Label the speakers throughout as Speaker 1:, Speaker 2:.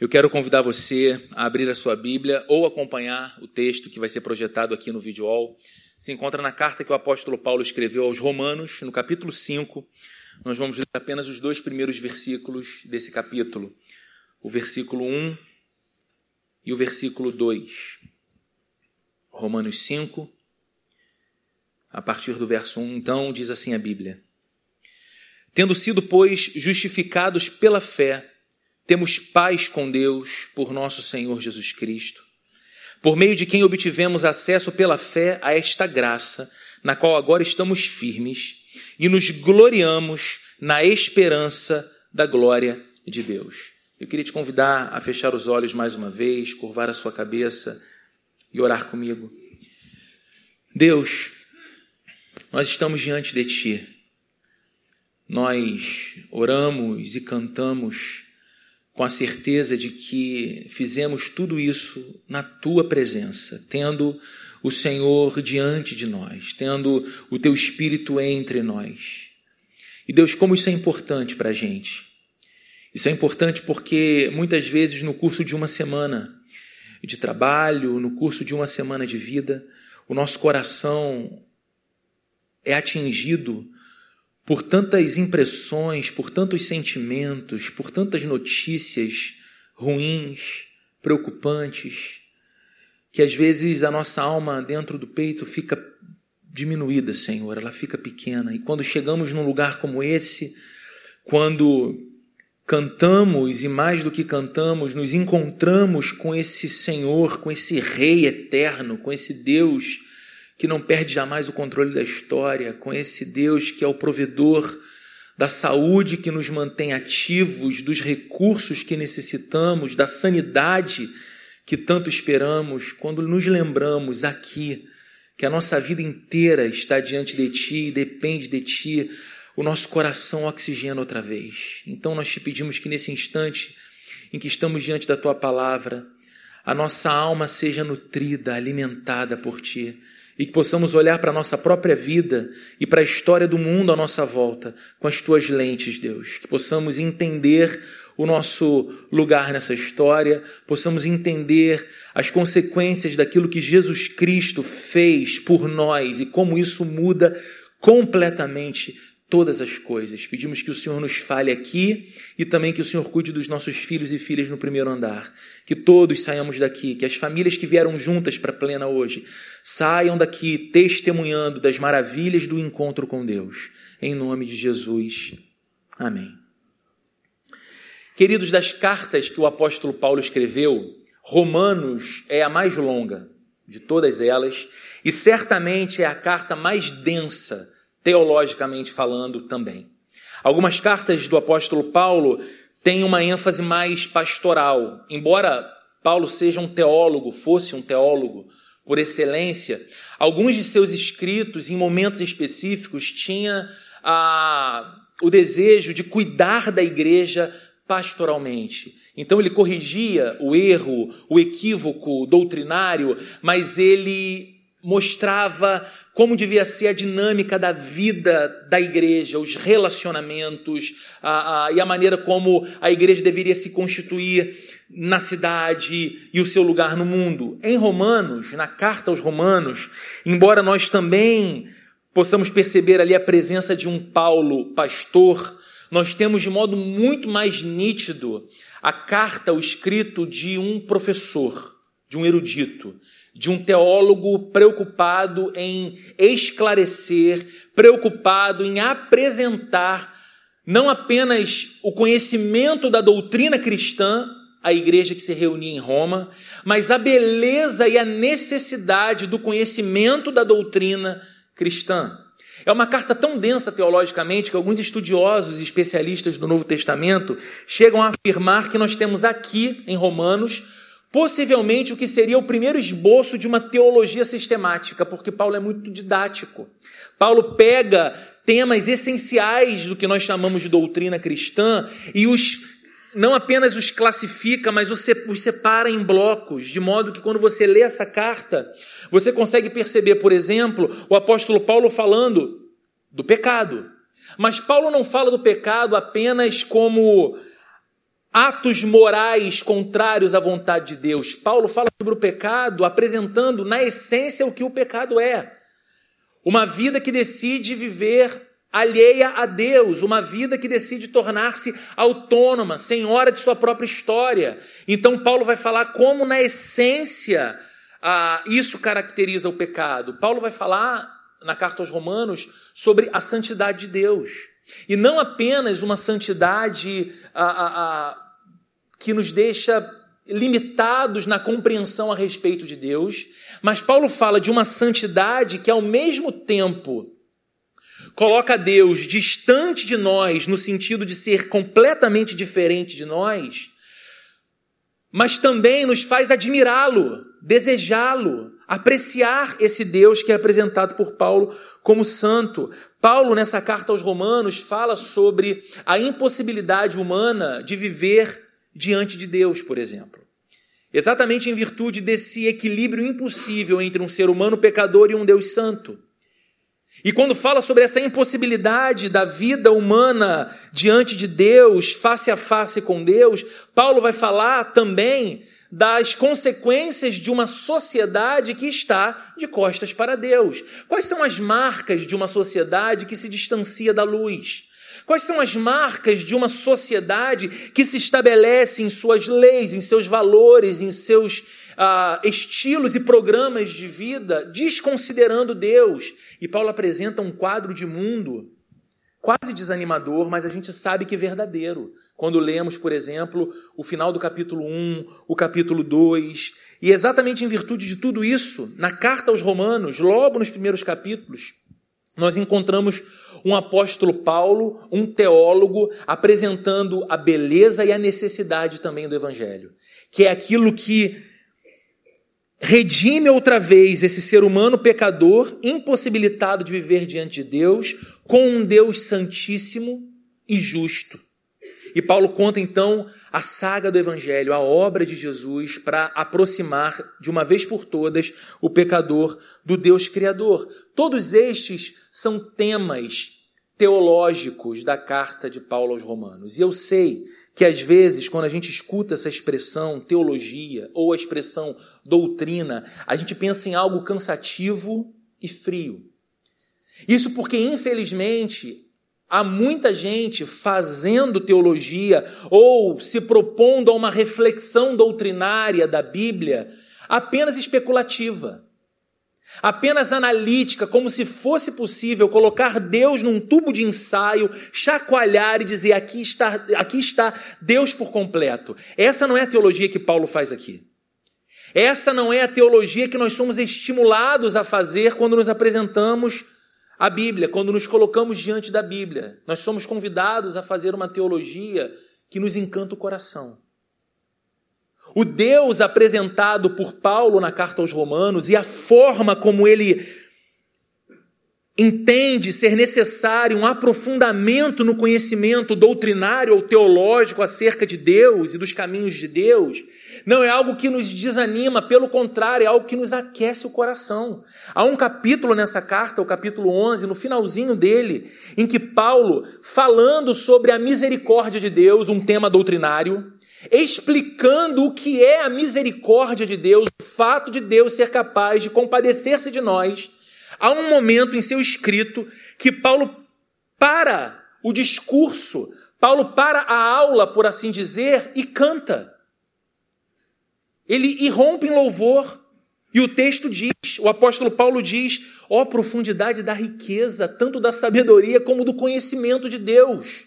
Speaker 1: Eu quero convidar você a abrir a sua Bíblia ou acompanhar o texto que vai ser projetado aqui no vídeo all. Se encontra na carta que o apóstolo Paulo escreveu aos Romanos, no capítulo 5. Nós vamos ler apenas os dois primeiros versículos desse capítulo, o versículo 1 e o versículo 2. Romanos 5, a partir do verso 1, então, diz assim a Bíblia: Tendo sido, pois, justificados pela fé, temos paz com Deus por nosso Senhor Jesus Cristo, por meio de quem obtivemos acesso pela fé a esta graça, na qual agora estamos firmes e nos gloriamos na esperança da glória de Deus. Eu queria te convidar a fechar os olhos mais uma vez, curvar a sua cabeça e orar comigo. Deus, nós estamos diante de Ti. Nós oramos e cantamos com a certeza de que fizemos tudo isso na tua presença, tendo o Senhor diante de nós, tendo o teu Espírito entre nós. E Deus, como isso é importante para a gente. Isso é importante porque muitas vezes no curso de uma semana de trabalho, no curso de uma semana de vida, o nosso coração é atingido por tantas impressões, por tantos sentimentos, por tantas notícias ruins, preocupantes, que às vezes a nossa alma dentro do peito fica diminuída, Senhor, ela fica pequena. E quando chegamos num lugar como esse, quando cantamos e mais do que cantamos, nos encontramos com esse Senhor, com esse Rei eterno, com esse Deus que não perde jamais o controle da história, com esse Deus que é o provedor da saúde que nos mantém ativos, dos recursos que necessitamos, da sanidade que tanto esperamos, quando nos lembramos aqui que a nossa vida inteira está diante de Ti depende de Ti, o nosso coração oxigena outra vez. Então nós te pedimos que nesse instante em que estamos diante da Tua palavra, a nossa alma seja nutrida, alimentada por Ti e que possamos olhar para a nossa própria vida e para a história do mundo à nossa volta com as tuas lentes, Deus. Que possamos entender o nosso lugar nessa história, possamos entender as consequências daquilo que Jesus Cristo fez por nós e como isso muda completamente todas as coisas. Pedimos que o Senhor nos fale aqui e também que o Senhor cuide dos nossos filhos e filhas no primeiro andar. Que todos saiamos daqui, que as famílias que vieram juntas para a plena hoje saiam daqui testemunhando das maravilhas do encontro com Deus. Em nome de Jesus. Amém. Queridos, das cartas que o apóstolo Paulo escreveu, Romanos é a mais longa de todas elas e certamente é a carta mais densa teologicamente falando também. Algumas cartas do apóstolo Paulo têm uma ênfase mais pastoral. Embora Paulo seja um teólogo, fosse um teólogo por excelência, alguns de seus escritos, em momentos específicos, tinha a, o desejo de cuidar da igreja pastoralmente. Então ele corrigia o erro, o equívoco doutrinário, mas ele mostrava como devia ser a dinâmica da vida da igreja, os relacionamentos a, a, e a maneira como a igreja deveria se constituir na cidade e o seu lugar no mundo. Em Romanos, na carta aos Romanos, embora nós também possamos perceber ali a presença de um Paulo pastor, nós temos de modo muito mais nítido a carta, o escrito de um professor, de um erudito, de um teólogo preocupado em esclarecer, preocupado em apresentar não apenas o conhecimento da doutrina cristã à igreja que se reunia em Roma, mas a beleza e a necessidade do conhecimento da doutrina cristã. É uma carta tão densa teologicamente que alguns estudiosos e especialistas do Novo Testamento chegam a afirmar que nós temos aqui em Romanos Possivelmente o que seria o primeiro esboço de uma teologia sistemática, porque Paulo é muito didático. Paulo pega temas essenciais do que nós chamamos de doutrina cristã e os não apenas os classifica, mas os separa em blocos, de modo que quando você lê essa carta, você consegue perceber, por exemplo, o apóstolo Paulo falando do pecado. Mas Paulo não fala do pecado apenas como atos morais contrários à vontade de Deus. Paulo fala sobre o pecado, apresentando na essência o que o pecado é. Uma vida que decide viver alheia a Deus, uma vida que decide tornar-se autônoma, senhora de sua própria história. Então, Paulo vai falar como, na essência, ah, isso caracteriza o pecado. Paulo vai falar na carta aos Romanos sobre a santidade de Deus. E não apenas uma santidade ah, ah, ah, que nos deixa limitados na compreensão a respeito de Deus, mas Paulo fala de uma santidade que, ao mesmo tempo, coloca Deus distante de nós, no sentido de ser completamente diferente de nós, mas também nos faz admirá-lo, desejá-lo, apreciar esse Deus que é apresentado por Paulo como santo. Paulo, nessa carta aos Romanos, fala sobre a impossibilidade humana de viver diante de Deus, por exemplo. Exatamente em virtude desse equilíbrio impossível entre um ser humano pecador e um Deus santo. E quando fala sobre essa impossibilidade da vida humana diante de Deus, face a face com Deus, Paulo vai falar também das consequências de uma sociedade que está de costas para Deus. Quais são as marcas de uma sociedade que se distancia da luz? Quais são as marcas de uma sociedade que se estabelece em suas leis, em seus valores, em seus ah, estilos e programas de vida, desconsiderando Deus? E Paulo apresenta um quadro de mundo quase desanimador, mas a gente sabe que é verdadeiro. Quando lemos, por exemplo, o final do capítulo 1, o capítulo 2, e exatamente em virtude de tudo isso, na carta aos Romanos, logo nos primeiros capítulos, nós encontramos um apóstolo Paulo, um teólogo, apresentando a beleza e a necessidade também do Evangelho, que é aquilo que redime outra vez esse ser humano pecador, impossibilitado de viver diante de Deus, com um Deus santíssimo e justo. E Paulo conta então a saga do Evangelho, a obra de Jesus, para aproximar de uma vez por todas o pecador do Deus Criador. Todos estes são temas teológicos da carta de Paulo aos Romanos. E eu sei que às vezes, quando a gente escuta essa expressão teologia ou a expressão doutrina, a gente pensa em algo cansativo e frio. Isso porque, infelizmente, há muita gente fazendo teologia ou se propondo a uma reflexão doutrinária da Bíblia apenas especulativa apenas analítica, como se fosse possível colocar Deus num tubo de ensaio, chacoalhar e dizer aqui está, aqui está Deus por completo. Essa não é a teologia que Paulo faz aqui. Essa não é a teologia que nós somos estimulados a fazer quando nos apresentamos a Bíblia, quando nos colocamos diante da Bíblia. Nós somos convidados a fazer uma teologia que nos encanta o coração. O Deus apresentado por Paulo na carta aos Romanos e a forma como ele entende ser necessário um aprofundamento no conhecimento doutrinário ou teológico acerca de Deus e dos caminhos de Deus, não é algo que nos desanima, pelo contrário, é algo que nos aquece o coração. Há um capítulo nessa carta, o capítulo 11, no finalzinho dele, em que Paulo, falando sobre a misericórdia de Deus, um tema doutrinário, explicando o que é a misericórdia de Deus, o fato de Deus ser capaz de compadecer-se de nós, há um momento em seu escrito que Paulo para o discurso, Paulo para a aula, por assim dizer, e canta. Ele irrompe em louvor. E o texto diz, o apóstolo Paulo diz: ó oh, profundidade da riqueza, tanto da sabedoria como do conhecimento de Deus.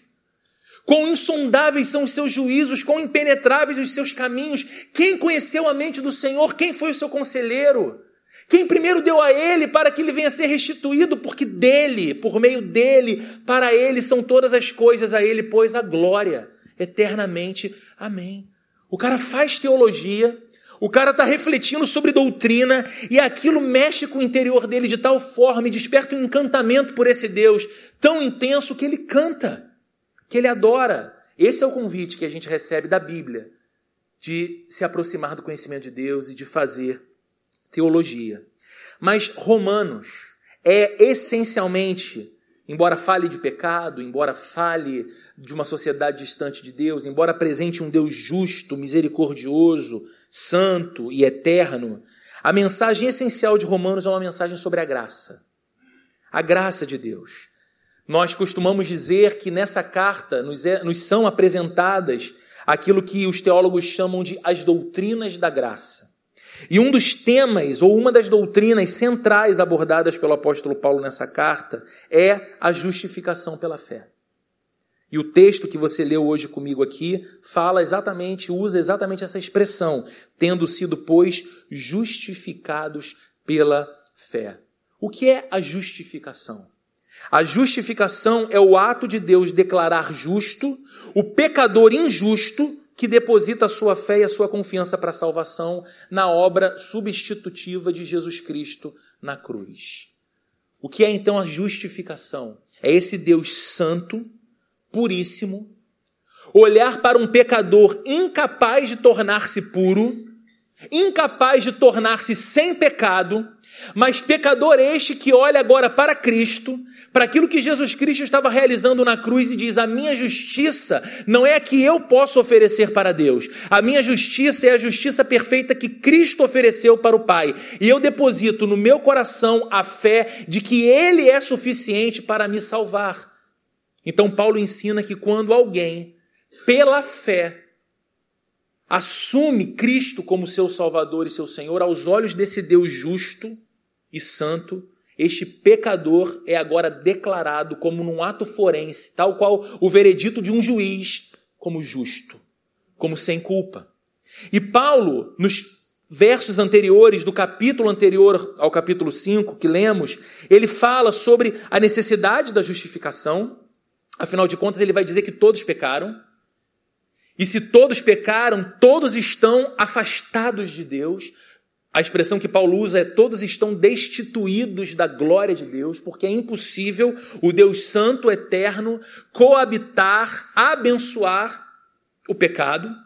Speaker 1: Quão insondáveis são os seus juízos, quão impenetráveis os seus caminhos. Quem conheceu a mente do Senhor? Quem foi o seu conselheiro? Quem primeiro deu a ele para que ele venha a ser restituído? Porque dele, por meio dele, para ele são todas as coisas, a ele, pois, a glória eternamente. Amém. O cara faz teologia, o cara está refletindo sobre doutrina e aquilo mexe com o interior dele de tal forma e desperta um encantamento por esse Deus tão intenso que ele canta que ele adora. Esse é o convite que a gente recebe da Bíblia, de se aproximar do conhecimento de Deus e de fazer teologia. Mas Romanos é essencialmente embora fale de pecado, embora fale de uma sociedade distante de Deus, embora apresente um Deus justo, misericordioso, santo e eterno, a mensagem essencial de Romanos é uma mensagem sobre a graça. A graça de Deus. Nós costumamos dizer que nessa carta nos, é, nos são apresentadas aquilo que os teólogos chamam de as doutrinas da graça. E um dos temas, ou uma das doutrinas centrais abordadas pelo apóstolo Paulo nessa carta, é a justificação pela fé. E o texto que você leu hoje comigo aqui fala exatamente, usa exatamente essa expressão, tendo sido, pois, justificados pela fé. O que é a justificação? A justificação é o ato de Deus declarar justo o pecador injusto que deposita a sua fé e a sua confiança para a salvação na obra substitutiva de Jesus Cristo na cruz. O que é então a justificação? É esse Deus santo, puríssimo, olhar para um pecador incapaz de tornar-se puro, incapaz de tornar-se sem pecado, mas pecador este que olha agora para Cristo, para aquilo que Jesus Cristo estava realizando na cruz e diz: A minha justiça não é a que eu posso oferecer para Deus, a minha justiça é a justiça perfeita que Cristo ofereceu para o Pai, e eu deposito no meu coração a fé de que Ele é suficiente para me salvar. Então, Paulo ensina que quando alguém, pela fé, assume Cristo como seu Salvador e seu Senhor, aos olhos desse Deus justo e santo, este pecador é agora declarado como num ato forense, tal qual o veredito de um juiz, como justo, como sem culpa. E Paulo, nos versos anteriores, do capítulo anterior ao capítulo 5 que lemos, ele fala sobre a necessidade da justificação. Afinal de contas, ele vai dizer que todos pecaram. E se todos pecaram, todos estão afastados de Deus, a expressão que Paulo usa é: todos estão destituídos da glória de Deus, porque é impossível o Deus Santo, Eterno, coabitar, abençoar o pecado.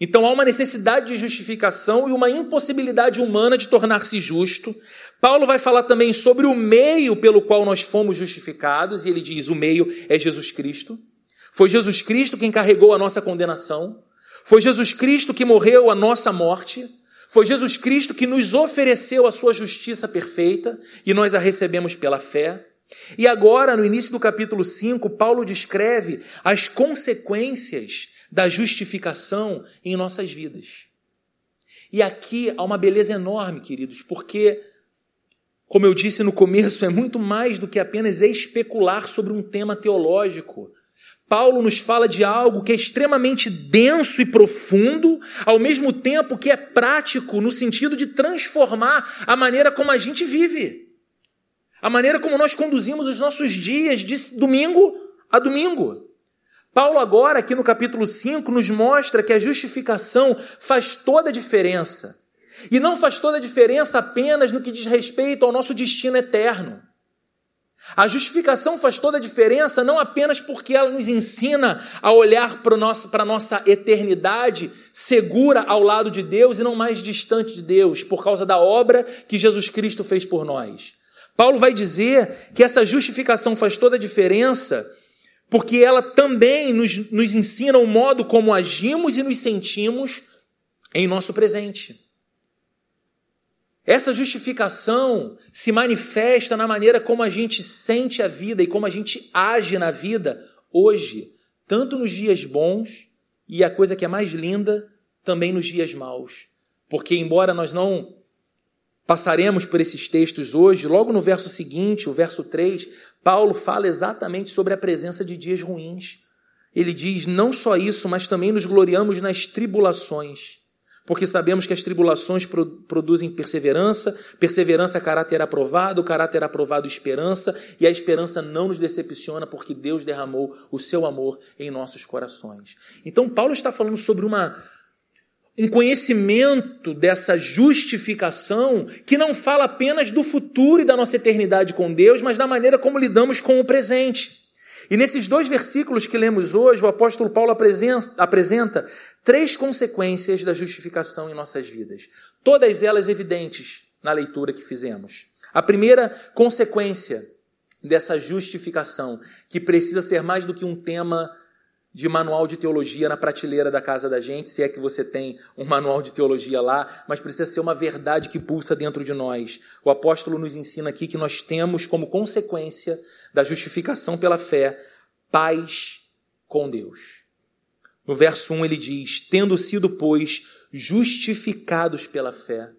Speaker 1: Então há uma necessidade de justificação e uma impossibilidade humana de tornar-se justo. Paulo vai falar também sobre o meio pelo qual nós fomos justificados, e ele diz: o meio é Jesus Cristo. Foi Jesus Cristo quem carregou a nossa condenação. Foi Jesus Cristo que morreu a nossa morte. Foi Jesus Cristo que nos ofereceu a sua justiça perfeita e nós a recebemos pela fé. E agora, no início do capítulo 5, Paulo descreve as consequências da justificação em nossas vidas. E aqui há uma beleza enorme, queridos, porque, como eu disse no começo, é muito mais do que apenas especular sobre um tema teológico. Paulo nos fala de algo que é extremamente denso e profundo, ao mesmo tempo que é prático no sentido de transformar a maneira como a gente vive. A maneira como nós conduzimos os nossos dias de domingo a domingo. Paulo, agora, aqui no capítulo 5, nos mostra que a justificação faz toda a diferença. E não faz toda a diferença apenas no que diz respeito ao nosso destino eterno. A justificação faz toda a diferença não apenas porque ela nos ensina a olhar para a nossa eternidade segura ao lado de Deus e não mais distante de Deus, por causa da obra que Jesus Cristo fez por nós. Paulo vai dizer que essa justificação faz toda a diferença porque ela também nos, nos ensina o modo como agimos e nos sentimos em nosso presente. Essa justificação se manifesta na maneira como a gente sente a vida e como a gente age na vida hoje, tanto nos dias bons e a coisa que é mais linda, também nos dias maus. Porque, embora nós não passaremos por esses textos hoje, logo no verso seguinte, o verso 3, Paulo fala exatamente sobre a presença de dias ruins. Ele diz: não só isso, mas também nos gloriamos nas tribulações porque sabemos que as tribulações produzem perseverança, perseverança, caráter aprovado, caráter aprovado, esperança, e a esperança não nos decepciona, porque Deus derramou o seu amor em nossos corações. Então, Paulo está falando sobre uma, um conhecimento dessa justificação que não fala apenas do futuro e da nossa eternidade com Deus, mas da maneira como lidamos com o presente. E nesses dois versículos que lemos hoje, o apóstolo Paulo apresenta, três consequências da justificação em nossas vidas, todas elas evidentes na leitura que fizemos. A primeira consequência dessa justificação, que precisa ser mais do que um tema de manual de teologia na prateleira da casa da gente, se é que você tem um manual de teologia lá, mas precisa ser uma verdade que pulsa dentro de nós. O apóstolo nos ensina aqui que nós temos como consequência da justificação pela fé paz com Deus. No verso 1 ele diz: Tendo sido, pois, justificados pela fé,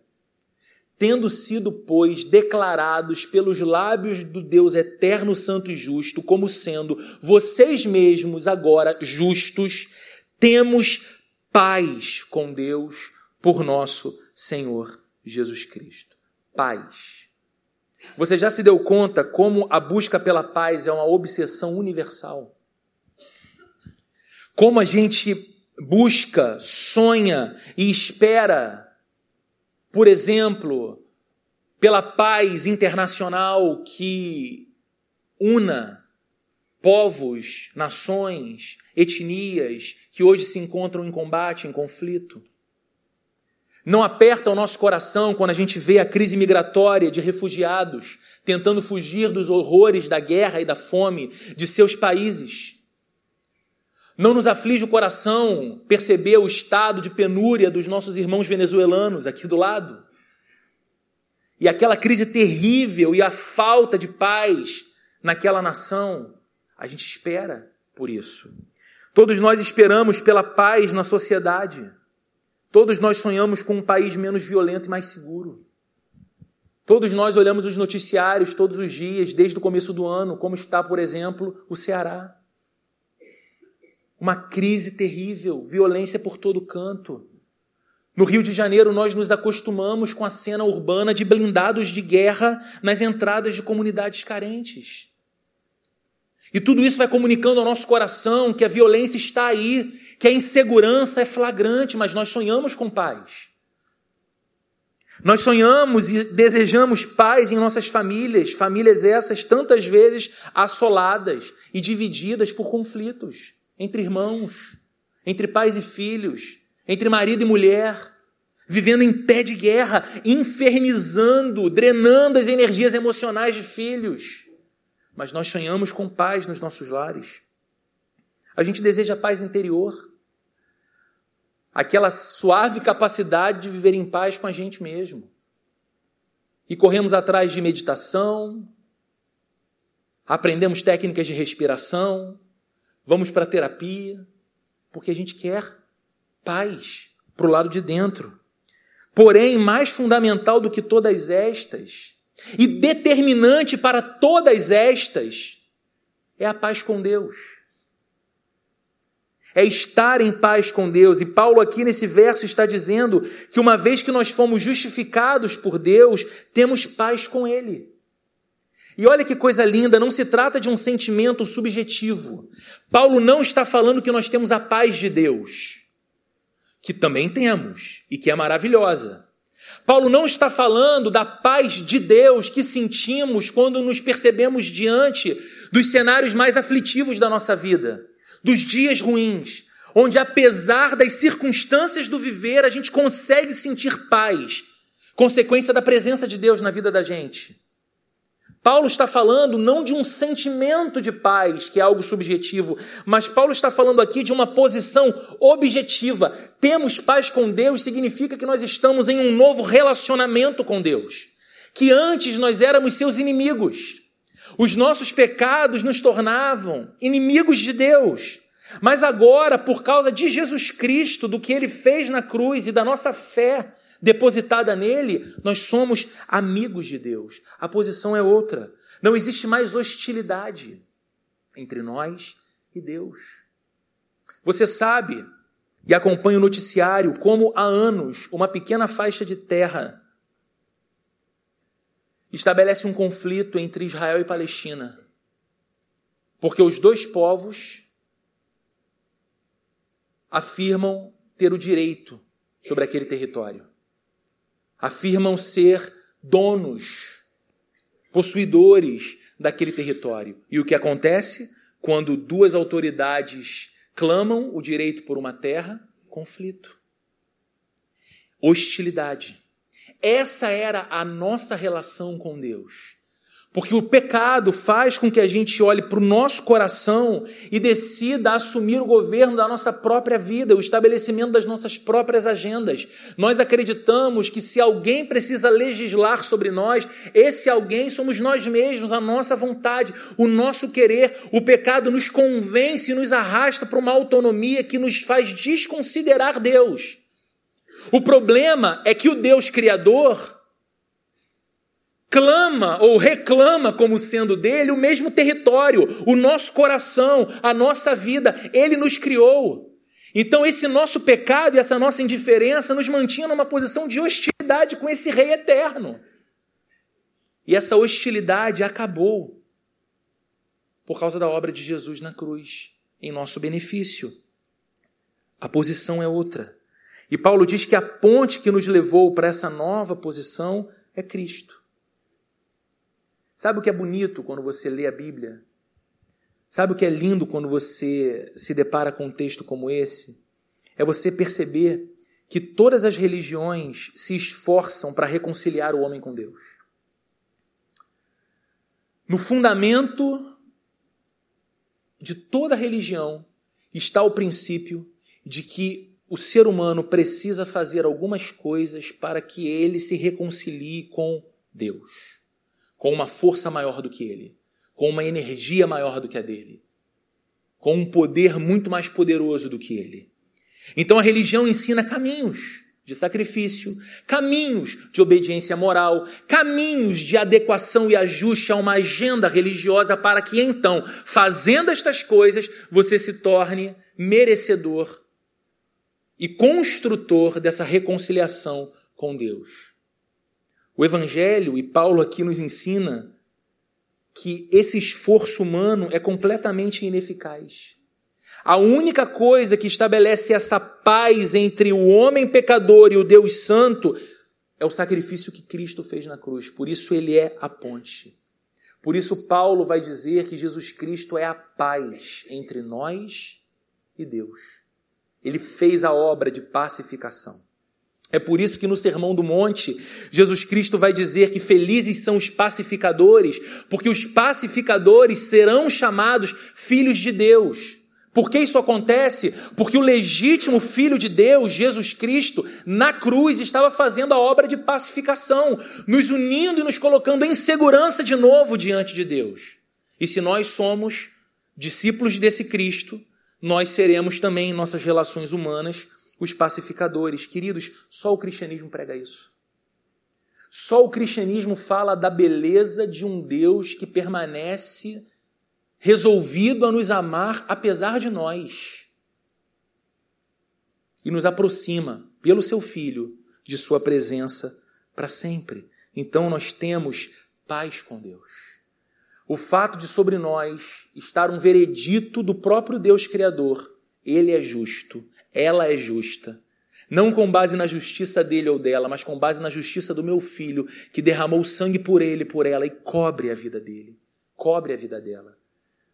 Speaker 1: tendo sido, pois, declarados pelos lábios do Deus eterno, santo e justo, como sendo vocês mesmos agora justos, temos paz com Deus por nosso Senhor Jesus Cristo. Paz. Você já se deu conta como a busca pela paz é uma obsessão universal? Como a gente busca, sonha e espera, por exemplo, pela paz internacional que una povos, nações, etnias que hoje se encontram em combate, em conflito. Não aperta o nosso coração quando a gente vê a crise migratória de refugiados tentando fugir dos horrores da guerra e da fome de seus países. Não nos aflige o coração perceber o estado de penúria dos nossos irmãos venezuelanos aqui do lado. E aquela crise terrível e a falta de paz naquela nação. A gente espera por isso. Todos nós esperamos pela paz na sociedade. Todos nós sonhamos com um país menos violento e mais seguro. Todos nós olhamos os noticiários todos os dias, desde o começo do ano, como está, por exemplo, o Ceará. Uma crise terrível, violência por todo canto. No Rio de Janeiro, nós nos acostumamos com a cena urbana de blindados de guerra nas entradas de comunidades carentes. E tudo isso vai comunicando ao nosso coração que a violência está aí, que a insegurança é flagrante, mas nós sonhamos com paz. Nós sonhamos e desejamos paz em nossas famílias, famílias essas tantas vezes assoladas e divididas por conflitos entre irmãos, entre pais e filhos, entre marido e mulher, vivendo em pé de guerra, infernizando, drenando as energias emocionais de filhos. Mas nós sonhamos com paz nos nossos lares. A gente deseja paz interior. Aquela suave capacidade de viver em paz com a gente mesmo. E corremos atrás de meditação, aprendemos técnicas de respiração, vamos para terapia, porque a gente quer paz para o lado de dentro. Porém, mais fundamental do que todas estas, e determinante para todas estas, é a paz com Deus é estar em paz com Deus. E Paulo, aqui nesse verso, está dizendo que uma vez que nós fomos justificados por Deus, temos paz com Ele. E olha que coisa linda, não se trata de um sentimento subjetivo. Paulo não está falando que nós temos a paz de Deus, que também temos e que é maravilhosa. Paulo não está falando da paz de Deus que sentimos quando nos percebemos diante dos cenários mais aflitivos da nossa vida dos dias ruins, onde apesar das circunstâncias do viver, a gente consegue sentir paz, consequência da presença de Deus na vida da gente. Paulo está falando não de um sentimento de paz, que é algo subjetivo, mas Paulo está falando aqui de uma posição objetiva. Temos paz com Deus significa que nós estamos em um novo relacionamento com Deus, que antes nós éramos seus inimigos. Os nossos pecados nos tornavam inimigos de Deus. Mas agora, por causa de Jesus Cristo, do que ele fez na cruz e da nossa fé depositada nele, nós somos amigos de Deus. A posição é outra. Não existe mais hostilidade entre nós e Deus. Você sabe e acompanha o noticiário como há anos uma pequena faixa de terra estabelece um conflito entre Israel e Palestina. Porque os dois povos afirmam ter o direito sobre aquele território. Afirmam ser donos, possuidores daquele território. E o que acontece? Quando duas autoridades clamam o direito por uma terra, conflito. Hostilidade. Essa era a nossa relação com Deus. Porque o pecado faz com que a gente olhe para o nosso coração e decida assumir o governo da nossa própria vida, o estabelecimento das nossas próprias agendas. Nós acreditamos que se alguém precisa legislar sobre nós, esse alguém somos nós mesmos, a nossa vontade, o nosso querer. O pecado nos convence e nos arrasta para uma autonomia que nos faz desconsiderar Deus. O problema é que o Deus Criador clama ou reclama como sendo dele o mesmo território, o nosso coração, a nossa vida. Ele nos criou. Então, esse nosso pecado e essa nossa indiferença nos mantinha numa posição de hostilidade com esse Rei eterno. E essa hostilidade acabou por causa da obra de Jesus na cruz, em nosso benefício. A posição é outra. E Paulo diz que a ponte que nos levou para essa nova posição é Cristo. Sabe o que é bonito quando você lê a Bíblia? Sabe o que é lindo quando você se depara com um texto como esse? É você perceber que todas as religiões se esforçam para reconciliar o homem com Deus. No fundamento de toda religião está o princípio de que o ser humano precisa fazer algumas coisas para que ele se reconcilie com Deus com uma força maior do que ele, com uma energia maior do que a dele, com um poder muito mais poderoso do que ele. Então a religião ensina caminhos de sacrifício, caminhos de obediência moral, caminhos de adequação e ajuste a uma agenda religiosa para que então, fazendo estas coisas, você se torne merecedor e construtor dessa reconciliação com Deus. O Evangelho, e Paulo aqui nos ensina, que esse esforço humano é completamente ineficaz. A única coisa que estabelece essa paz entre o homem pecador e o Deus Santo é o sacrifício que Cristo fez na cruz. Por isso ele é a ponte. Por isso Paulo vai dizer que Jesus Cristo é a paz entre nós e Deus. Ele fez a obra de pacificação. É por isso que no Sermão do Monte, Jesus Cristo vai dizer que felizes são os pacificadores, porque os pacificadores serão chamados filhos de Deus. Por que isso acontece? Porque o legítimo Filho de Deus, Jesus Cristo, na cruz estava fazendo a obra de pacificação, nos unindo e nos colocando em segurança de novo diante de Deus. E se nós somos discípulos desse Cristo, nós seremos também em nossas relações humanas os pacificadores. Queridos, só o cristianismo prega isso. Só o cristianismo fala da beleza de um Deus que permanece resolvido a nos amar apesar de nós e nos aproxima pelo seu Filho de Sua presença para sempre. Então nós temos paz com Deus. O fato de sobre nós estar um veredito do próprio Deus Criador, Ele é justo, ela é justa. Não com base na justiça dele ou dela, mas com base na justiça do meu filho, que derramou sangue por ele, por ela, e cobre a vida dele. Cobre a vida dela.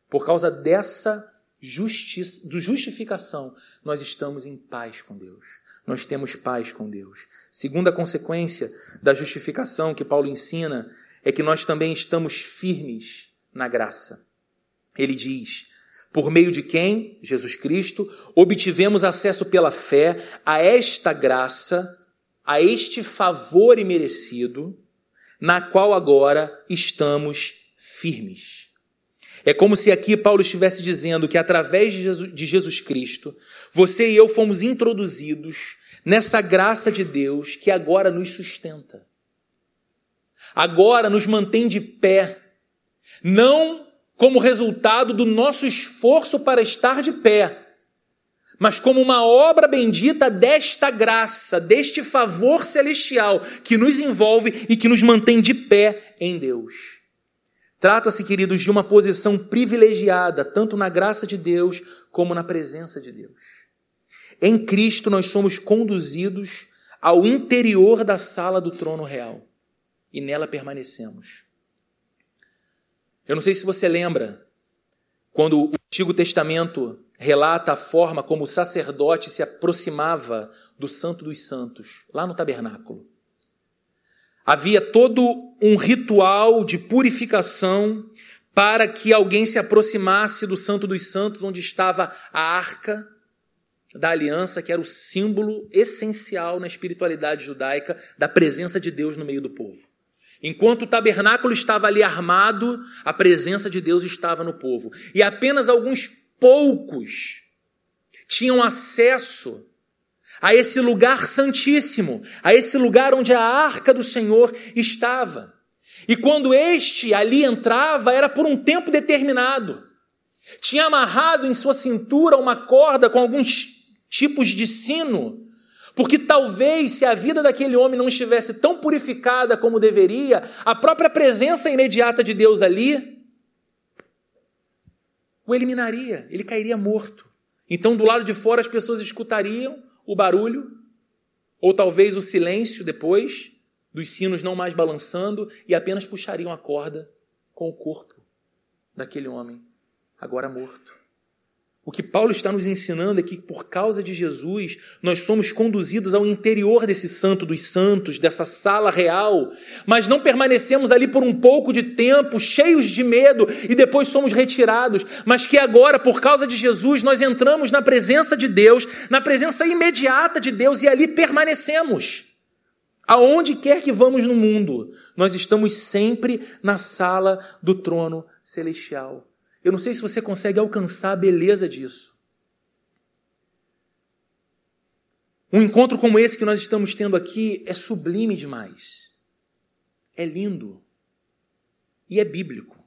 Speaker 1: Por causa dessa justiça, do justificação, nós estamos em paz com Deus. Nós temos paz com Deus. Segunda consequência da justificação que Paulo ensina é que nós também estamos firmes na graça. Ele diz: por meio de quem, Jesus Cristo, obtivemos acesso pela fé a esta graça, a este favor imerecido, na qual agora estamos firmes. É como se aqui Paulo estivesse dizendo que através de Jesus, Cristo, você e eu fomos introduzidos nessa graça de Deus que agora nos sustenta. Agora nos mantém de pé, não como resultado do nosso esforço para estar de pé, mas como uma obra bendita desta graça, deste favor celestial que nos envolve e que nos mantém de pé em Deus. Trata-se, queridos, de uma posição privilegiada, tanto na graça de Deus como na presença de Deus. Em Cristo nós somos conduzidos ao interior da sala do trono real e nela permanecemos. Eu não sei se você lembra, quando o Antigo Testamento relata a forma como o sacerdote se aproximava do Santo dos Santos, lá no tabernáculo. Havia todo um ritual de purificação para que alguém se aproximasse do Santo dos Santos, onde estava a arca da aliança, que era o símbolo essencial na espiritualidade judaica da presença de Deus no meio do povo. Enquanto o tabernáculo estava ali armado, a presença de Deus estava no povo. E apenas alguns poucos tinham acesso a esse lugar santíssimo, a esse lugar onde a arca do Senhor estava. E quando este ali entrava, era por um tempo determinado. Tinha amarrado em sua cintura uma corda com alguns tipos de sino, porque talvez se a vida daquele homem não estivesse tão purificada como deveria, a própria presença imediata de Deus ali o eliminaria, ele cairia morto. Então, do lado de fora, as pessoas escutariam o barulho, ou talvez o silêncio depois, dos sinos não mais balançando, e apenas puxariam a corda com o corpo daquele homem, agora morto. O que Paulo está nos ensinando é que, por causa de Jesus, nós somos conduzidos ao interior desse santo dos santos, dessa sala real, mas não permanecemos ali por um pouco de tempo, cheios de medo, e depois somos retirados, mas que agora, por causa de Jesus, nós entramos na presença de Deus, na presença imediata de Deus, e ali permanecemos. Aonde quer que vamos no mundo, nós estamos sempre na sala do trono celestial. Eu não sei se você consegue alcançar a beleza disso. Um encontro como esse que nós estamos tendo aqui é sublime demais. É lindo. E é bíblico.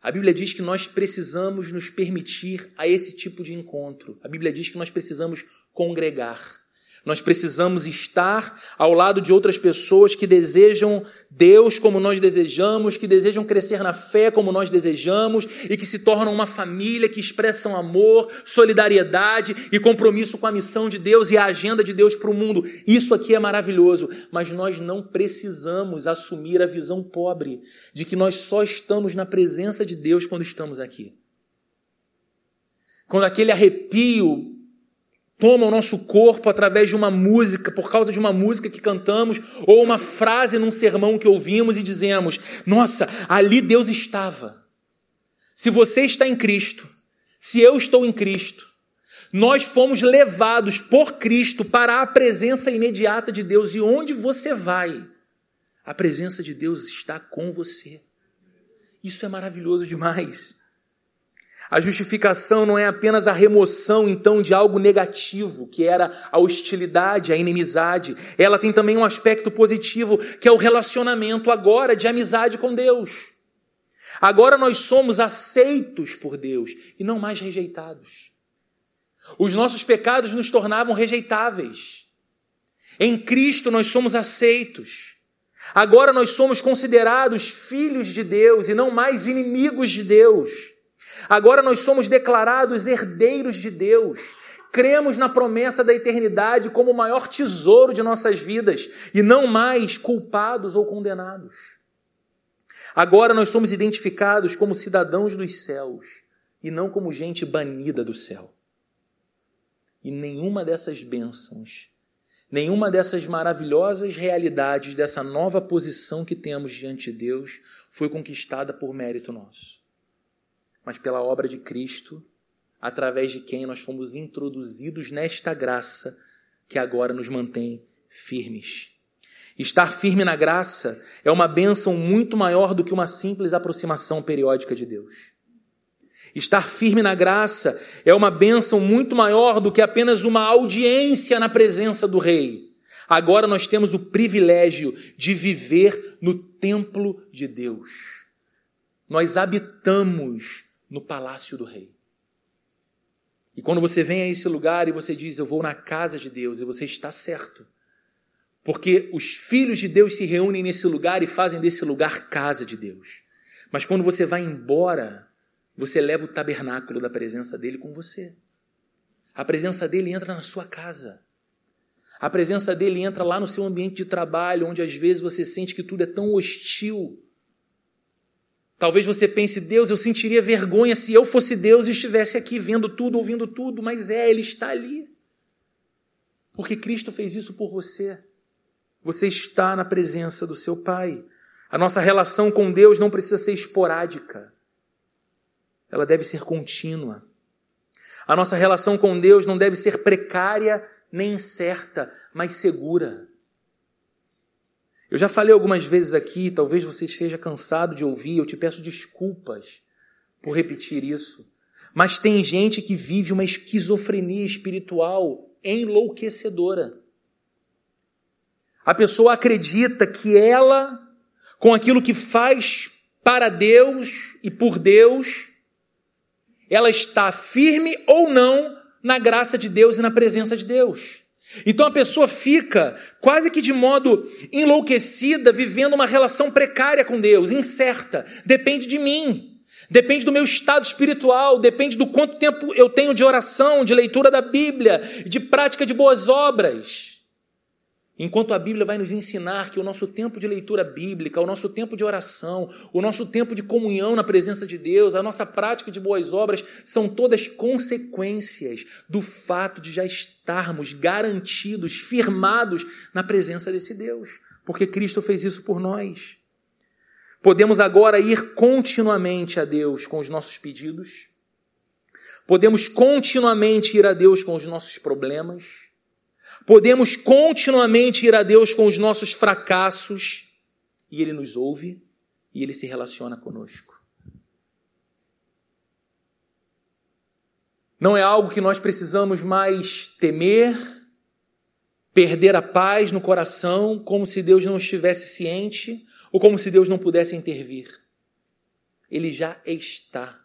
Speaker 1: A Bíblia diz que nós precisamos nos permitir a esse tipo de encontro. A Bíblia diz que nós precisamos congregar. Nós precisamos estar ao lado de outras pessoas que desejam Deus como nós desejamos, que desejam crescer na fé como nós desejamos e que se tornam uma família que expressam amor, solidariedade e compromisso com a missão de Deus e a agenda de Deus para o mundo. Isso aqui é maravilhoso, mas nós não precisamos assumir a visão pobre de que nós só estamos na presença de Deus quando estamos aqui. Quando aquele arrepio toma o nosso corpo através de uma música, por causa de uma música que cantamos, ou uma frase num sermão que ouvimos e dizemos: Nossa, ali Deus estava. Se você está em Cristo, se eu estou em Cristo, nós fomos levados por Cristo para a presença imediata de Deus, e onde você vai, a presença de Deus está com você. Isso é maravilhoso demais. A justificação não é apenas a remoção, então, de algo negativo, que era a hostilidade, a inimizade. Ela tem também um aspecto positivo, que é o relacionamento agora de amizade com Deus. Agora nós somos aceitos por Deus e não mais rejeitados. Os nossos pecados nos tornavam rejeitáveis. Em Cristo nós somos aceitos. Agora nós somos considerados filhos de Deus e não mais inimigos de Deus. Agora nós somos declarados herdeiros de Deus. Cremos na promessa da eternidade como o maior tesouro de nossas vidas e não mais culpados ou condenados. Agora nós somos identificados como cidadãos dos céus e não como gente banida do céu. E nenhuma dessas bênçãos, nenhuma dessas maravilhosas realidades, dessa nova posição que temos diante de Deus, foi conquistada por mérito nosso mas pela obra de Cristo, através de quem nós fomos introduzidos nesta graça que agora nos mantém firmes. Estar firme na graça é uma bênção muito maior do que uma simples aproximação periódica de Deus. Estar firme na graça é uma bênção muito maior do que apenas uma audiência na presença do Rei. Agora nós temos o privilégio de viver no templo de Deus. Nós habitamos no palácio do rei. E quando você vem a esse lugar e você diz, eu vou na casa de Deus, e você está certo. Porque os filhos de Deus se reúnem nesse lugar e fazem desse lugar casa de Deus. Mas quando você vai embora, você leva o tabernáculo da presença dele com você. A presença dele entra na sua casa. A presença dele entra lá no seu ambiente de trabalho, onde às vezes você sente que tudo é tão hostil. Talvez você pense, Deus, eu sentiria vergonha se eu fosse Deus e estivesse aqui vendo tudo, ouvindo tudo, mas é, Ele está ali. Porque Cristo fez isso por você. você está na presença do seu Pai. A nossa relação com Deus não precisa ser esporádica, ela deve ser contínua. A nossa relação com Deus não deve ser precária nem incerta, mas segura. Eu já falei algumas vezes aqui, talvez você esteja cansado de ouvir, eu te peço desculpas por repetir isso. Mas tem gente que vive uma esquizofrenia espiritual enlouquecedora. A pessoa acredita que ela, com aquilo que faz para Deus e por Deus, ela está firme ou não na graça de Deus e na presença de Deus. Então a pessoa fica quase que de modo enlouquecida, vivendo uma relação precária com Deus, incerta, depende de mim. Depende do meu estado espiritual, depende do quanto tempo eu tenho de oração, de leitura da Bíblia, de prática de boas obras. Enquanto a Bíblia vai nos ensinar que o nosso tempo de leitura bíblica, o nosso tempo de oração, o nosso tempo de comunhão na presença de Deus, a nossa prática de boas obras são todas consequências do fato de já estarmos garantidos, firmados na presença desse Deus, porque Cristo fez isso por nós. Podemos agora ir continuamente a Deus com os nossos pedidos, podemos continuamente ir a Deus com os nossos problemas Podemos continuamente ir a Deus com os nossos fracassos e Ele nos ouve e Ele se relaciona conosco. Não é algo que nós precisamos mais temer, perder a paz no coração, como se Deus não estivesse ciente ou como se Deus não pudesse intervir. Ele já está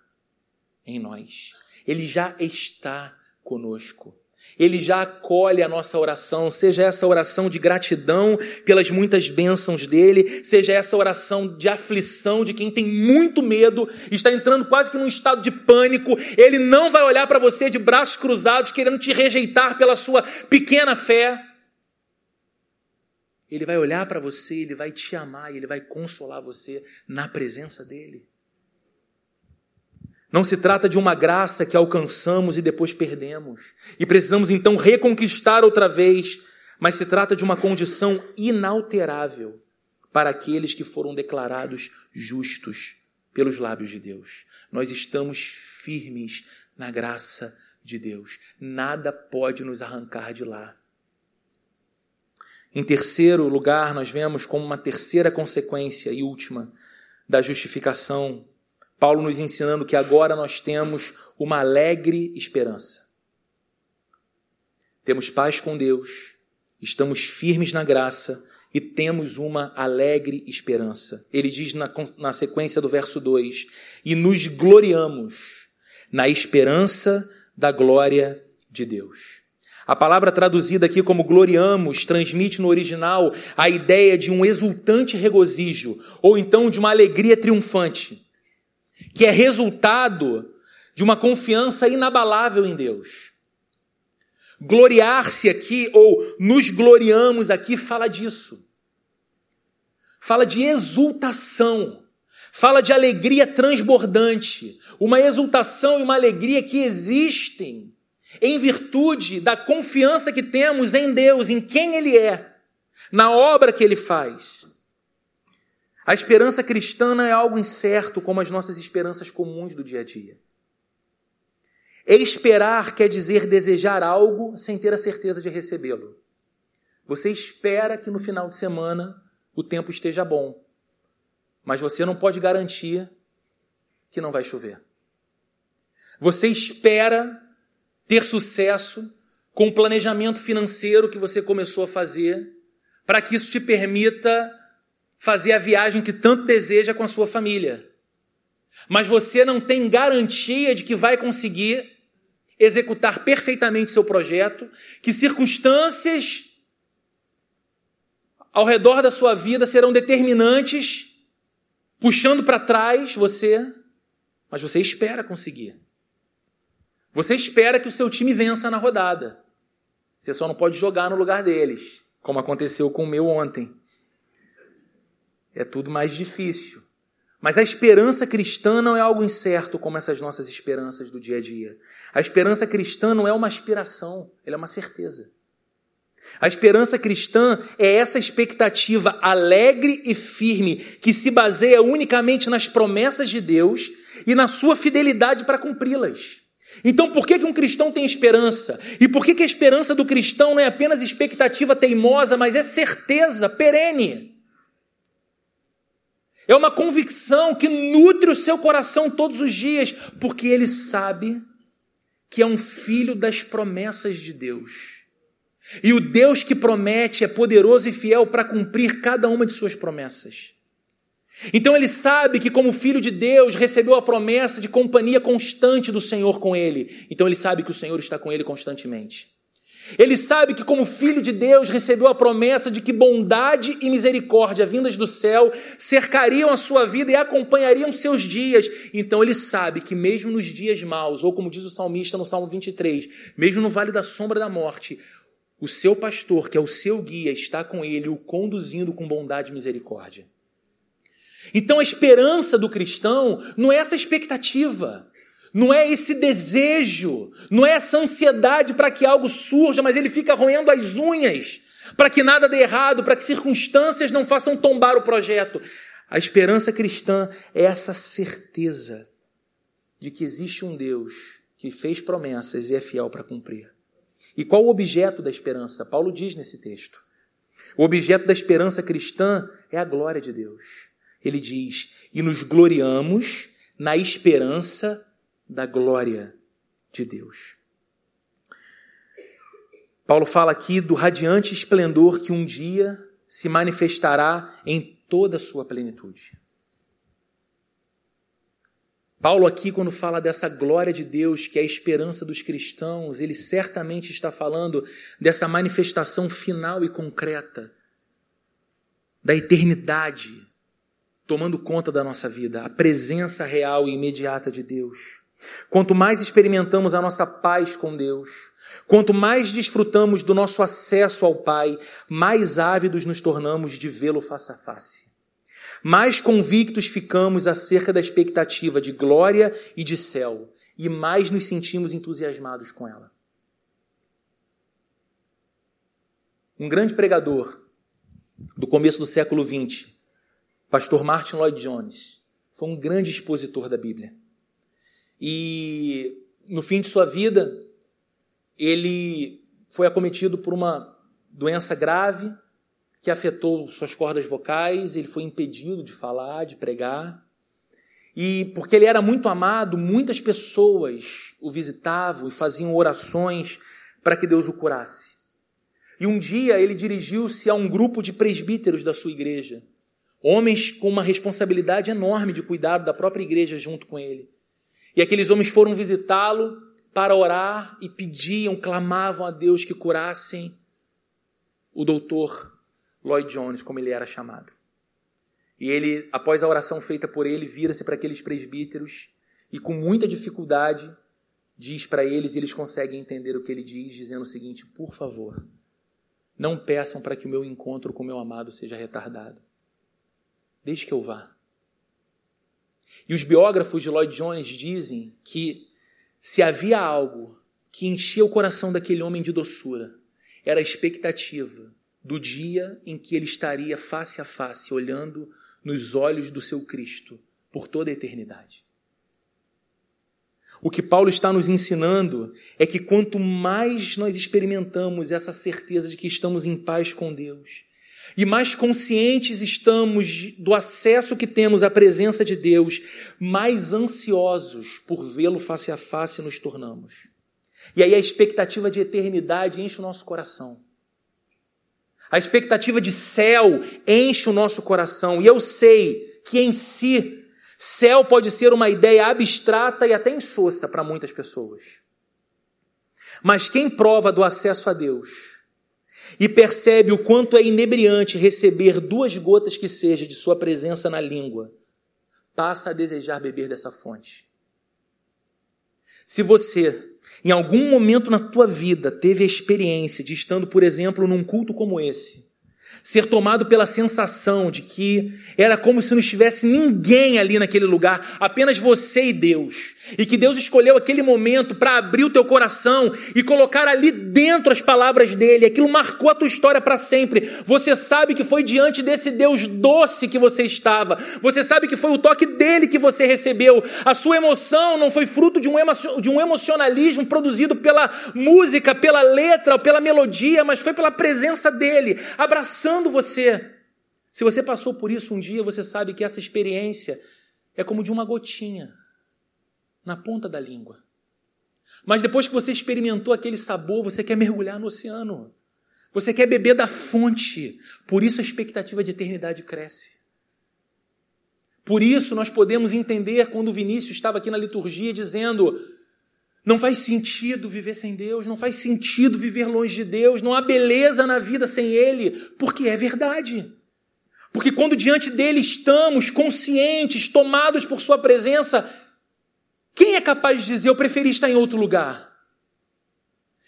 Speaker 1: em nós. Ele já está conosco. Ele já acolhe a nossa oração, seja essa oração de gratidão pelas muitas bênçãos dele, seja essa oração de aflição de quem tem muito medo, está entrando quase que num estado de pânico. Ele não vai olhar para você de braços cruzados, querendo te rejeitar pela sua pequena fé. Ele vai olhar para você, ele vai te amar ele vai consolar você na presença dele. Não se trata de uma graça que alcançamos e depois perdemos, e precisamos então reconquistar outra vez, mas se trata de uma condição inalterável para aqueles que foram declarados justos pelos lábios de Deus. Nós estamos firmes na graça de Deus. Nada pode nos arrancar de lá. Em terceiro lugar, nós vemos como uma terceira consequência e última da justificação Paulo nos ensinando que agora nós temos uma alegre esperança. Temos paz com Deus, estamos firmes na graça e temos uma alegre esperança. Ele diz na, na sequência do verso 2: E nos gloriamos na esperança da glória de Deus. A palavra traduzida aqui como gloriamos transmite no original a ideia de um exultante regozijo, ou então de uma alegria triunfante que é resultado de uma confiança inabalável em Deus. Gloriar-se aqui, ou nos gloriamos aqui, fala disso. Fala de exultação, fala de alegria transbordante, uma exultação e uma alegria que existem em virtude da confiança que temos em Deus, em quem Ele é, na obra que Ele faz. A esperança cristã é algo incerto como as nossas esperanças comuns do dia a dia. Esperar quer dizer desejar algo sem ter a certeza de recebê-lo. Você espera que no final de semana o tempo esteja bom, mas você não pode garantir que não vai chover. Você espera ter sucesso com o planejamento financeiro que você começou a fazer, para que isso te permita fazer a viagem que tanto deseja com a sua família. Mas você não tem garantia de que vai conseguir executar perfeitamente seu projeto, que circunstâncias ao redor da sua vida serão determinantes, puxando para trás você, mas você espera conseguir. Você espera que o seu time vença na rodada. Você só não pode jogar no lugar deles, como aconteceu com o meu ontem é tudo mais difícil. Mas a esperança cristã não é algo incerto como essas nossas esperanças do dia a dia. A esperança cristã não é uma aspiração, ela é uma certeza. A esperança cristã é essa expectativa alegre e firme que se baseia unicamente nas promessas de Deus e na sua fidelidade para cumpri-las. Então, por que, que um cristão tem esperança? E por que, que a esperança do cristão não é apenas expectativa teimosa, mas é certeza perene? É uma convicção que nutre o seu coração todos os dias, porque ele sabe que é um filho das promessas de Deus. E o Deus que promete é poderoso e fiel para cumprir cada uma de suas promessas. Então ele sabe que, como filho de Deus, recebeu a promessa de companhia constante do Senhor com ele. Então ele sabe que o Senhor está com ele constantemente. Ele sabe que, como filho de Deus, recebeu a promessa de que bondade e misericórdia vindas do céu cercariam a sua vida e acompanhariam seus dias. Então ele sabe que, mesmo nos dias maus, ou como diz o salmista no Salmo 23, mesmo no vale da sombra da morte, o seu pastor, que é o seu guia, está com ele, o conduzindo com bondade e misericórdia. Então a esperança do cristão não é essa expectativa, não é esse desejo, não é essa ansiedade para que algo surja, mas ele fica roendo as unhas para que nada dê errado, para que circunstâncias não façam tombar o projeto. A esperança cristã é essa certeza de que existe um Deus que fez promessas e é fiel para cumprir. E qual o objeto da esperança? Paulo diz nesse texto. O objeto da esperança cristã é a glória de Deus. Ele diz: E nos gloriamos na esperança da glória de Deus. Paulo fala aqui do radiante esplendor que um dia se manifestará em toda a sua plenitude. Paulo, aqui, quando fala dessa glória de Deus, que é a esperança dos cristãos, ele certamente está falando dessa manifestação final e concreta da eternidade tomando conta da nossa vida, a presença real e imediata de Deus. Quanto mais experimentamos a nossa paz com Deus, quanto mais desfrutamos do nosso acesso ao Pai, mais ávidos nos tornamos de vê-lo face a face mais convictos ficamos acerca da expectativa de glória e de céu, e mais nos sentimos entusiasmados com ela. Um grande pregador do começo do século XX, pastor Martin Lloyd Jones, foi um grande expositor da Bíblia. E no fim de sua vida, ele foi acometido por uma doença grave que afetou suas cordas vocais, ele foi impedido de falar, de pregar. E porque ele era muito amado, muitas pessoas o visitavam e faziam orações para que Deus o curasse. E um dia ele dirigiu-se a um grupo de presbíteros da sua igreja, homens com uma responsabilidade enorme de cuidar da própria igreja junto com ele. E aqueles homens foram visitá-lo para orar e pediam, clamavam a Deus que curassem o doutor Lloyd Jones, como ele era chamado. E ele, após a oração feita por ele, vira-se para aqueles presbíteros e, com muita dificuldade, diz para eles, e eles conseguem entender o que ele diz, dizendo o seguinte: Por favor, não peçam para que o meu encontro com meu amado seja retardado. Deixe que eu vá. E os biógrafos de Lloyd Jones dizem que se havia algo que enchia o coração daquele homem de doçura, era a expectativa do dia em que ele estaria face a face, olhando nos olhos do seu Cristo por toda a eternidade. O que Paulo está nos ensinando é que quanto mais nós experimentamos essa certeza de que estamos em paz com Deus, e mais conscientes estamos do acesso que temos à presença de Deus, mais ansiosos por vê-lo face a face nos tornamos. E aí a expectativa de eternidade enche o nosso coração. A expectativa de céu enche o nosso coração. E eu sei que em si, céu pode ser uma ideia abstrata e até insossa para muitas pessoas. Mas quem prova do acesso a Deus e percebe o quanto é inebriante receber duas gotas que seja de Sua presença na língua, passa a desejar beber dessa fonte. Se você em algum momento na tua vida teve a experiência de estando, por exemplo, num culto como esse, ser tomado pela sensação de que era como se não estivesse ninguém ali naquele lugar, apenas você e Deus. E que Deus escolheu aquele momento para abrir o teu coração e colocar ali dentro as palavras dele. Aquilo marcou a tua história para sempre. Você sabe que foi diante desse Deus doce que você estava. Você sabe que foi o toque dele que você recebeu. A sua emoção não foi fruto de um, de um emocionalismo produzido pela música, pela letra pela melodia, mas foi pela presença dele, abraçando você. Se você passou por isso um dia, você sabe que essa experiência é como de uma gotinha na ponta da língua. Mas depois que você experimentou aquele sabor, você quer mergulhar no oceano. Você quer beber da fonte. Por isso a expectativa de eternidade cresce. Por isso nós podemos entender quando Vinícius estava aqui na liturgia dizendo: não faz sentido viver sem Deus, não faz sentido viver longe de Deus, não há beleza na vida sem Ele, porque é verdade. Porque quando diante dele estamos conscientes, tomados por Sua presença, quem é capaz de dizer eu preferi estar em outro lugar?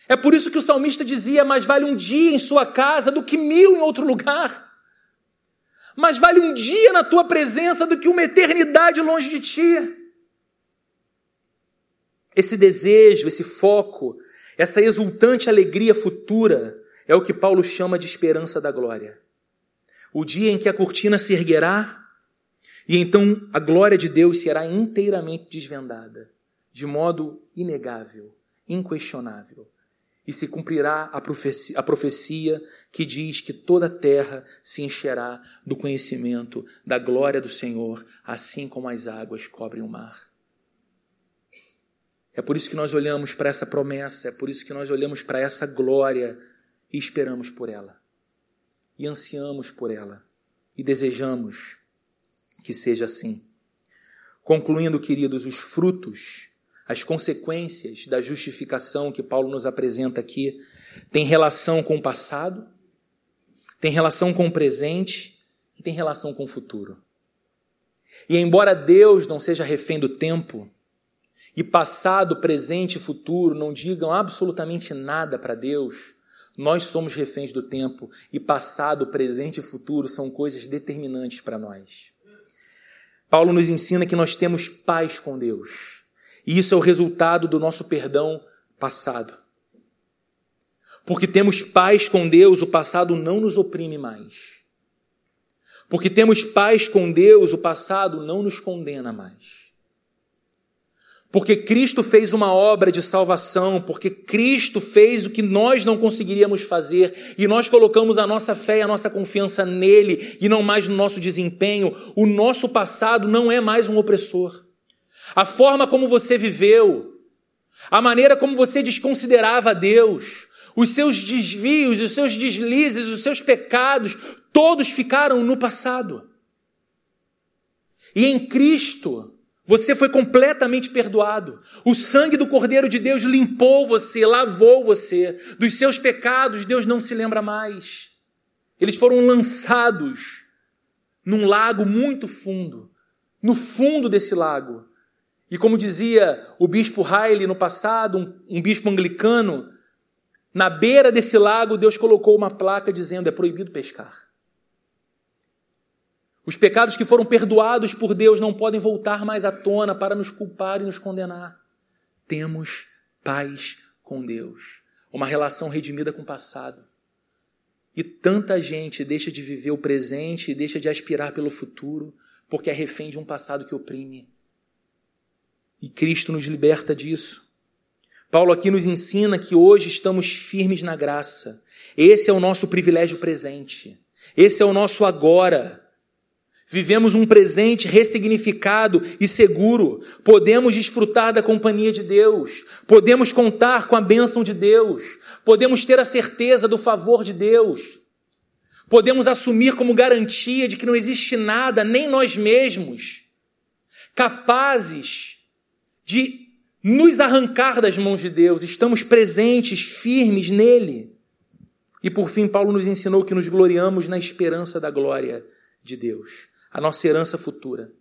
Speaker 1: É por isso que o salmista dizia: mais vale um dia em sua casa do que mil em outro lugar. Mais vale um dia na tua presença do que uma eternidade longe de ti. Esse desejo, esse foco, essa exultante alegria futura é o que Paulo chama de esperança da glória. O dia em que a cortina se erguerá e então a glória de Deus será inteiramente desvendada, de modo inegável, inquestionável. E se cumprirá a profecia, a profecia que diz que toda a terra se encherá do conhecimento da glória do Senhor, assim como as águas cobrem o mar. É por isso que nós olhamos para essa promessa, é por isso que nós olhamos para essa glória e esperamos por ela. E ansiamos por ela. E desejamos que seja assim. Concluindo, queridos, os frutos, as consequências da justificação que Paulo nos apresenta aqui, têm relação com o passado, tem relação com o presente e tem relação com o futuro. E embora Deus não seja refém do tempo, e passado, presente e futuro não digam absolutamente nada para Deus, nós somos reféns do tempo e passado, presente e futuro são coisas determinantes para nós. Paulo nos ensina que nós temos paz com Deus. E isso é o resultado do nosso perdão passado. Porque temos paz com Deus, o passado não nos oprime mais. Porque temos paz com Deus, o passado não nos condena mais. Porque Cristo fez uma obra de salvação, porque Cristo fez o que nós não conseguiríamos fazer, e nós colocamos a nossa fé e a nossa confiança nele e não mais no nosso desempenho, o nosso passado não é mais um opressor. A forma como você viveu, a maneira como você desconsiderava Deus, os seus desvios, os seus deslizes, os seus pecados, todos ficaram no passado. E em Cristo, você foi completamente perdoado. O sangue do Cordeiro de Deus limpou você, lavou você. Dos seus pecados, Deus não se lembra mais. Eles foram lançados num lago muito fundo. No fundo desse lago. E como dizia o bispo Riley no passado, um, um bispo anglicano, na beira desse lago, Deus colocou uma placa dizendo: é proibido pescar. Os pecados que foram perdoados por Deus não podem voltar mais à tona para nos culpar e nos condenar. Temos paz com Deus, uma relação redimida com o passado. E tanta gente deixa de viver o presente e deixa de aspirar pelo futuro porque é refém de um passado que oprime. E Cristo nos liberta disso. Paulo aqui nos ensina que hoje estamos firmes na graça. Esse é o nosso privilégio presente. Esse é o nosso agora. Vivemos um presente ressignificado e seguro. Podemos desfrutar da companhia de Deus. Podemos contar com a bênção de Deus. Podemos ter a certeza do favor de Deus. Podemos assumir como garantia de que não existe nada, nem nós mesmos, capazes de nos arrancar das mãos de Deus. Estamos presentes, firmes nele. E por fim, Paulo nos ensinou que nos gloriamos na esperança da glória de Deus a nossa herança futura,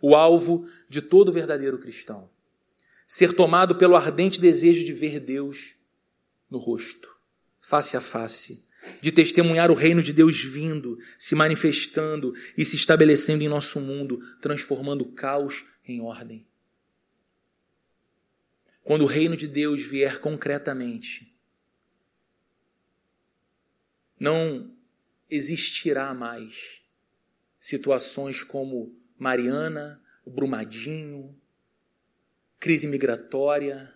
Speaker 1: o alvo de todo verdadeiro cristão. Ser tomado pelo ardente desejo de ver Deus no rosto, face a face, de testemunhar o reino de Deus vindo, se manifestando e se estabelecendo em nosso mundo, transformando o caos em ordem. Quando o reino de Deus vier concretamente, não existirá mais situações como Mariana, Brumadinho, crise migratória,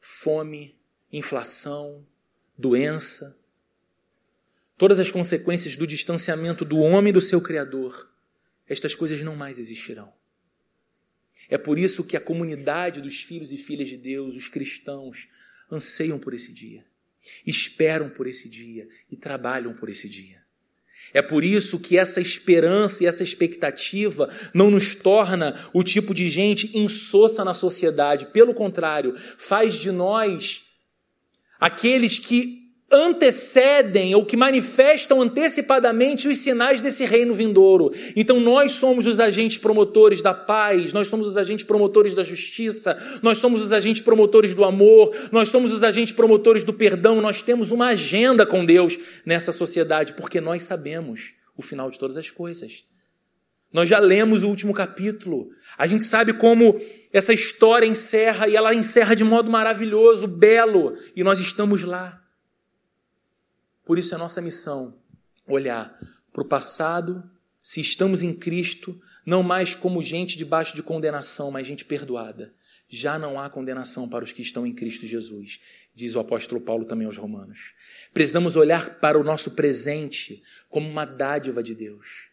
Speaker 1: fome, inflação, doença, todas as consequências do distanciamento do homem do seu Criador, estas coisas não mais existirão. É por isso que a comunidade dos filhos e filhas de Deus, os cristãos, anseiam por esse dia, esperam por esse dia e trabalham por esse dia. É por isso que essa esperança e essa expectativa não nos torna o tipo de gente insossa na sociedade. Pelo contrário, faz de nós aqueles que antecedem ou que manifestam antecipadamente os sinais desse reino vindouro. Então nós somos os agentes promotores da paz, nós somos os agentes promotores da justiça, nós somos os agentes promotores do amor, nós somos os agentes promotores do perdão, nós temos uma agenda com Deus nessa sociedade, porque nós sabemos o final de todas as coisas. Nós já lemos o último capítulo. A gente sabe como essa história encerra e ela encerra de modo maravilhoso, belo, e nós estamos lá. Por isso é nossa missão olhar para o passado, se estamos em Cristo, não mais como gente debaixo de condenação, mas gente perdoada. Já não há condenação para os que estão em Cristo Jesus, diz o apóstolo Paulo também aos Romanos. Precisamos olhar para o nosso presente como uma dádiva de Deus.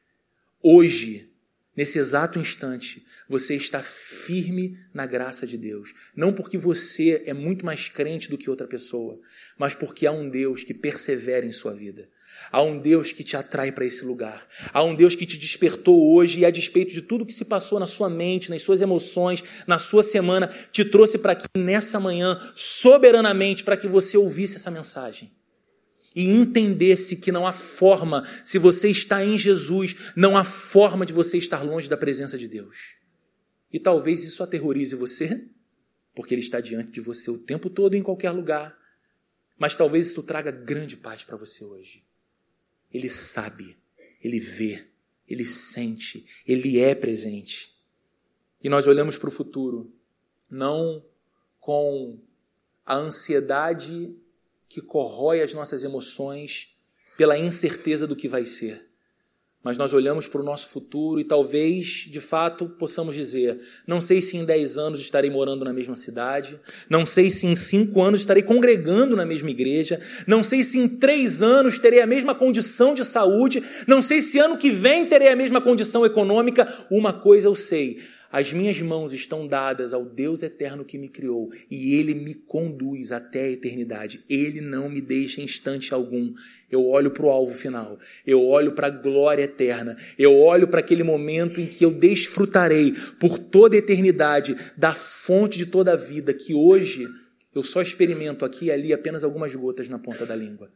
Speaker 1: Hoje, nesse exato instante, você está firme na graça de Deus. Não porque você é muito mais crente do que outra pessoa, mas porque há um Deus que persevera em sua vida. Há um Deus que te atrai para esse lugar. Há um Deus que te despertou hoje e, a despeito de tudo que se passou na sua mente, nas suas emoções, na sua semana, te trouxe para aqui nessa manhã, soberanamente, para que você ouvisse essa mensagem e entendesse que não há forma, se você está em Jesus, não há forma de você estar longe da presença de Deus. E talvez isso aterrorize você, porque Ele está diante de você o tempo todo, em qualquer lugar. Mas talvez isso traga grande paz para você hoje. Ele sabe, Ele vê, Ele sente, Ele é presente. E nós olhamos para o futuro, não com a ansiedade que corrói as nossas emoções pela incerteza do que vai ser mas nós olhamos para o nosso futuro e talvez, de fato, possamos dizer: não sei se em 10 anos estarei morando na mesma cidade, não sei se em 5 anos estarei congregando na mesma igreja, não sei se em 3 anos terei a mesma condição de saúde, não sei se ano que vem terei a mesma condição econômica. Uma coisa eu sei: as minhas mãos estão dadas ao Deus eterno que me criou e Ele me conduz até a eternidade. Ele não me deixa instante algum. Eu olho para o alvo final, eu olho para a glória eterna, eu olho para aquele momento em que eu desfrutarei por toda a eternidade da fonte de toda a vida que hoje eu só experimento aqui e ali apenas algumas gotas na ponta da língua.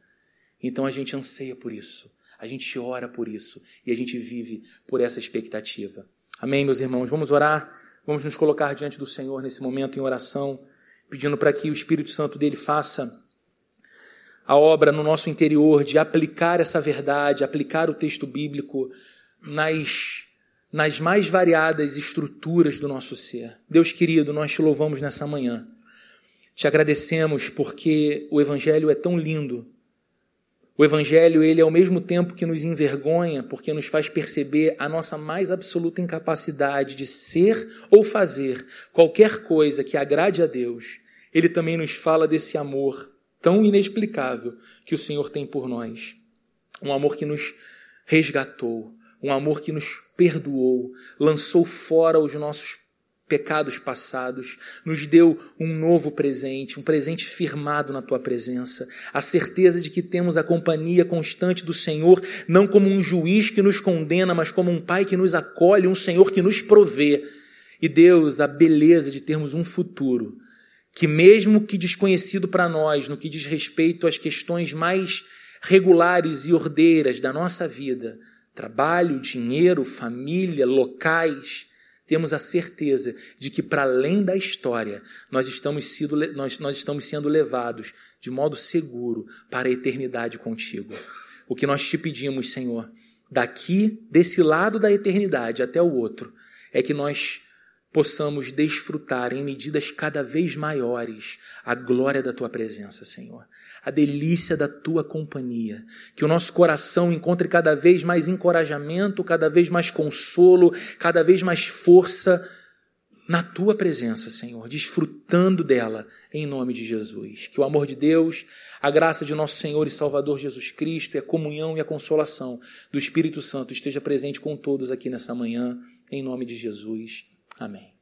Speaker 1: Então a gente anseia por isso, a gente ora por isso e a gente vive por essa expectativa. Amém, meus irmãos? Vamos orar, vamos nos colocar diante do Senhor nesse momento em oração, pedindo para que o Espírito Santo dele faça a obra no nosso interior de aplicar essa verdade, aplicar o texto bíblico nas, nas mais variadas estruturas do nosso ser. Deus querido, nós te louvamos nessa manhã. Te agradecemos porque o Evangelho é tão lindo o evangelho, ele ao mesmo tempo que nos envergonha, porque nos faz perceber a nossa mais absoluta incapacidade de ser ou fazer qualquer coisa que agrade a Deus, ele também nos fala desse amor tão inexplicável que o Senhor tem por nós. Um amor que nos resgatou, um amor que nos perdoou, lançou fora os nossos pecados passados, nos deu um novo presente, um presente firmado na tua presença, a certeza de que temos a companhia constante do Senhor, não como um juiz que nos condena, mas como um pai que nos acolhe, um Senhor que nos provê. E Deus, a beleza de termos um futuro que mesmo que desconhecido para nós, no que diz respeito às questões mais regulares e ordeiras da nossa vida, trabalho, dinheiro, família, locais, temos a certeza de que, para além da história, nós estamos, sido, nós, nós estamos sendo levados de modo seguro para a eternidade contigo. O que nós te pedimos, Senhor, daqui, desse lado da eternidade até o outro, é que nós possamos desfrutar em medidas cada vez maiores a glória da tua presença, Senhor. A delícia da tua companhia. Que o nosso coração encontre cada vez mais encorajamento, cada vez mais consolo, cada vez mais força na tua presença, Senhor, desfrutando dela em nome de Jesus. Que o amor de Deus, a graça de nosso Senhor e Salvador Jesus Cristo e a comunhão e a consolação do Espírito Santo esteja presente com todos aqui nessa manhã, em nome de Jesus. Amém.